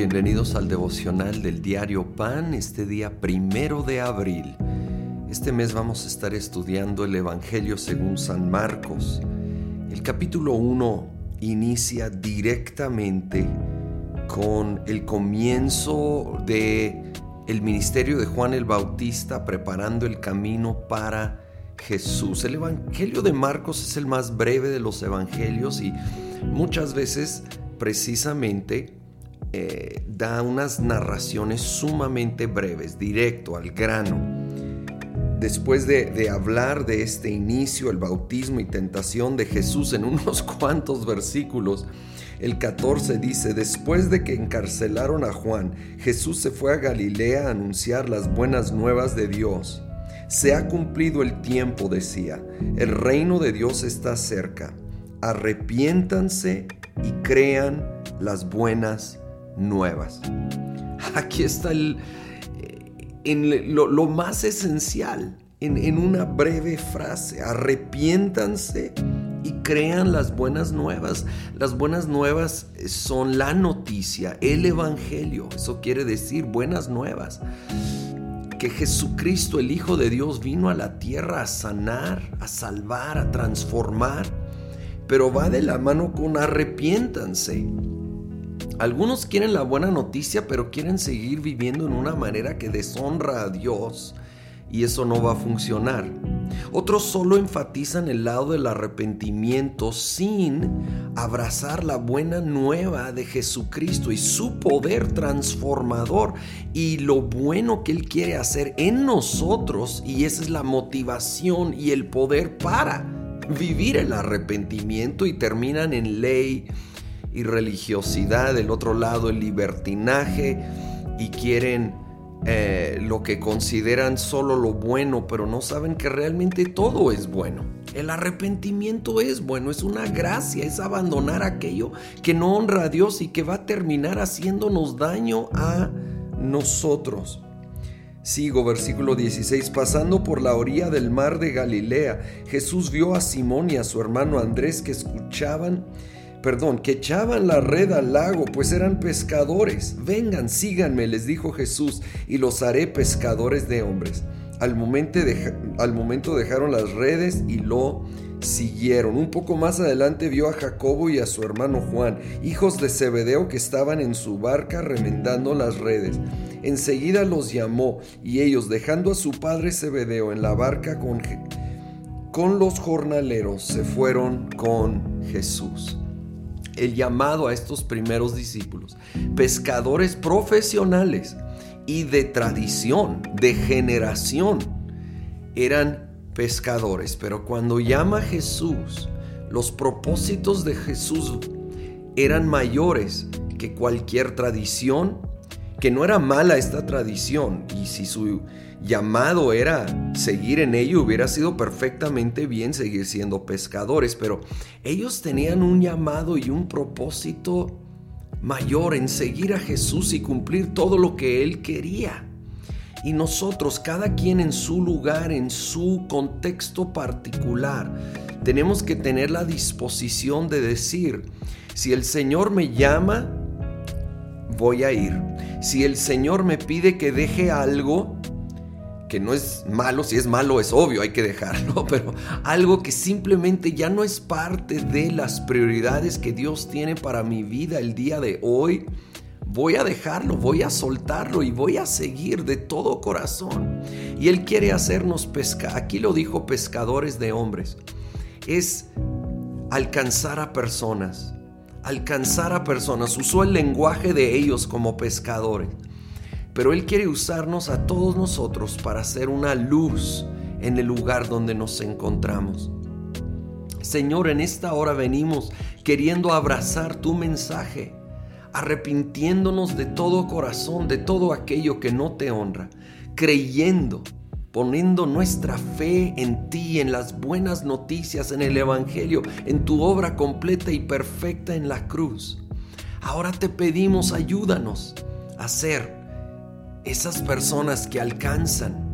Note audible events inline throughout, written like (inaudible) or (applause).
Bienvenidos al devocional del diario Pan, este día primero de abril. Este mes vamos a estar estudiando el Evangelio según San Marcos. El capítulo 1 inicia directamente con el comienzo de el ministerio de Juan el Bautista preparando el camino para Jesús. El Evangelio de Marcos es el más breve de los evangelios y muchas veces precisamente eh, da unas narraciones sumamente breves, directo al grano. Después de, hablar de este inicio, el bautismo y tentación de Jesús en (laughs) unos cuantos versículos, el 14 dice, después de que encarcelaron a Juan, Jesús se fue a Galilea a anunciar las buenas nuevas de Dios. Se ha cumplido el tiempo, decía, el reino de Dios está cerca. Arrepiéntanse y crean las buenas nuevas. Aquí está el, en lo, más esencial, en, en una breve frase, arrepiéntanse y crean las buenas nuevas. Las buenas nuevas son la noticia, el Evangelio. Eso quiere decir buenas nuevas. Que Jesucristo, el Hijo de Dios, vino a la tierra a sanar, a salvar, a transformar. Pero va de la mano con arrepiéntanse. Algunos quieren la buena noticia, pero quieren seguir viviendo en una manera que deshonra a Dios y eso no va a funcionar. Otros solo enfatizan el lado del arrepentimiento sin abrazar la buena nueva de Jesucristo y su poder transformador y lo bueno que Él quiere hacer en nosotros y esa es la motivación y el poder para vivir el arrepentimiento y terminan en ley y religiosidad, del otro lado el libertinaje y quieren eh, lo que consideran solo lo bueno, pero no saben que realmente todo es bueno. El arrepentimiento es bueno, es una gracia, es abandonar aquello que no honra a Dios y que va a terminar haciéndonos daño a nosotros. Sigo, versículo 16. Pasando por la orilla del mar de Galilea, Jesús vio a Simón y a su hermano Andrés que escuchaban perdón, que echaban la red al lago, pues eran pescadores. Vengan, síganme, les dijo Jesús, y los haré pescadores de hombres. Al momento, dejaron las redes y lo siguieron. Un poco más adelante vio a Jacobo y a su hermano Juan, hijos de Zebedeo que estaban en su barca remendando las redes. Enseguida los llamó y ellos, dejando a su padre Zebedeo en la barca con, con los jornaleros, se fueron con Jesús el llamado a estos primeros discípulos, pescadores profesionales y de tradición, de generación, eran pescadores. Pero cuando llama Jesús, los propósitos de Jesús eran mayores que cualquier tradición, que no era mala esta tradición, y si su llamado era seguir en ello, hubiera sido perfectamente bien seguir siendo pescadores, pero ellos tenían un llamado y un propósito mayor en seguir a Jesús y cumplir todo lo que Él quería. Y nosotros, cada quien en su lugar, en su contexto particular, tenemos que tener la disposición de decir, si el Señor me llama, voy a ir. Si el Señor me pide que deje algo, que no es malo, si es malo es obvio, hay que dejarlo, (laughs) pero algo que simplemente ya no es parte de las prioridades que Dios tiene para mi vida el día de hoy, voy a dejarlo, voy a soltarlo y voy a seguir de todo corazón. Y Él quiere hacernos pescar, aquí lo dijo pescadores de hombres, es alcanzar a personas, alcanzar a personas, usó el lenguaje de ellos como pescadores pero Él quiere usarnos a todos nosotros para hacer una luz en el lugar donde nos encontramos. Señor, en esta hora venimos queriendo abrazar tu mensaje, arrepintiéndonos de todo corazón, de todo aquello que no te honra, creyendo, poniendo nuestra fe en ti, en las buenas noticias, en el Evangelio, en tu obra completa y perfecta en la cruz. Ahora te pedimos, ayúdanos a ser esas personas que alcanzan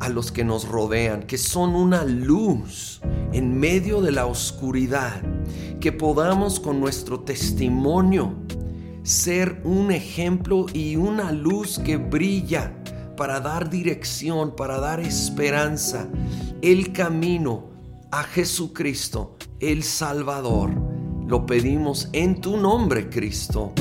a los que nos rodean, que son una luz en medio de la oscuridad, que podamos con nuestro testimonio ser un ejemplo y una luz que brilla para dar dirección, para dar esperanza, el camino a Jesucristo, el Salvador. Lo pedimos en tu nombre, Cristo.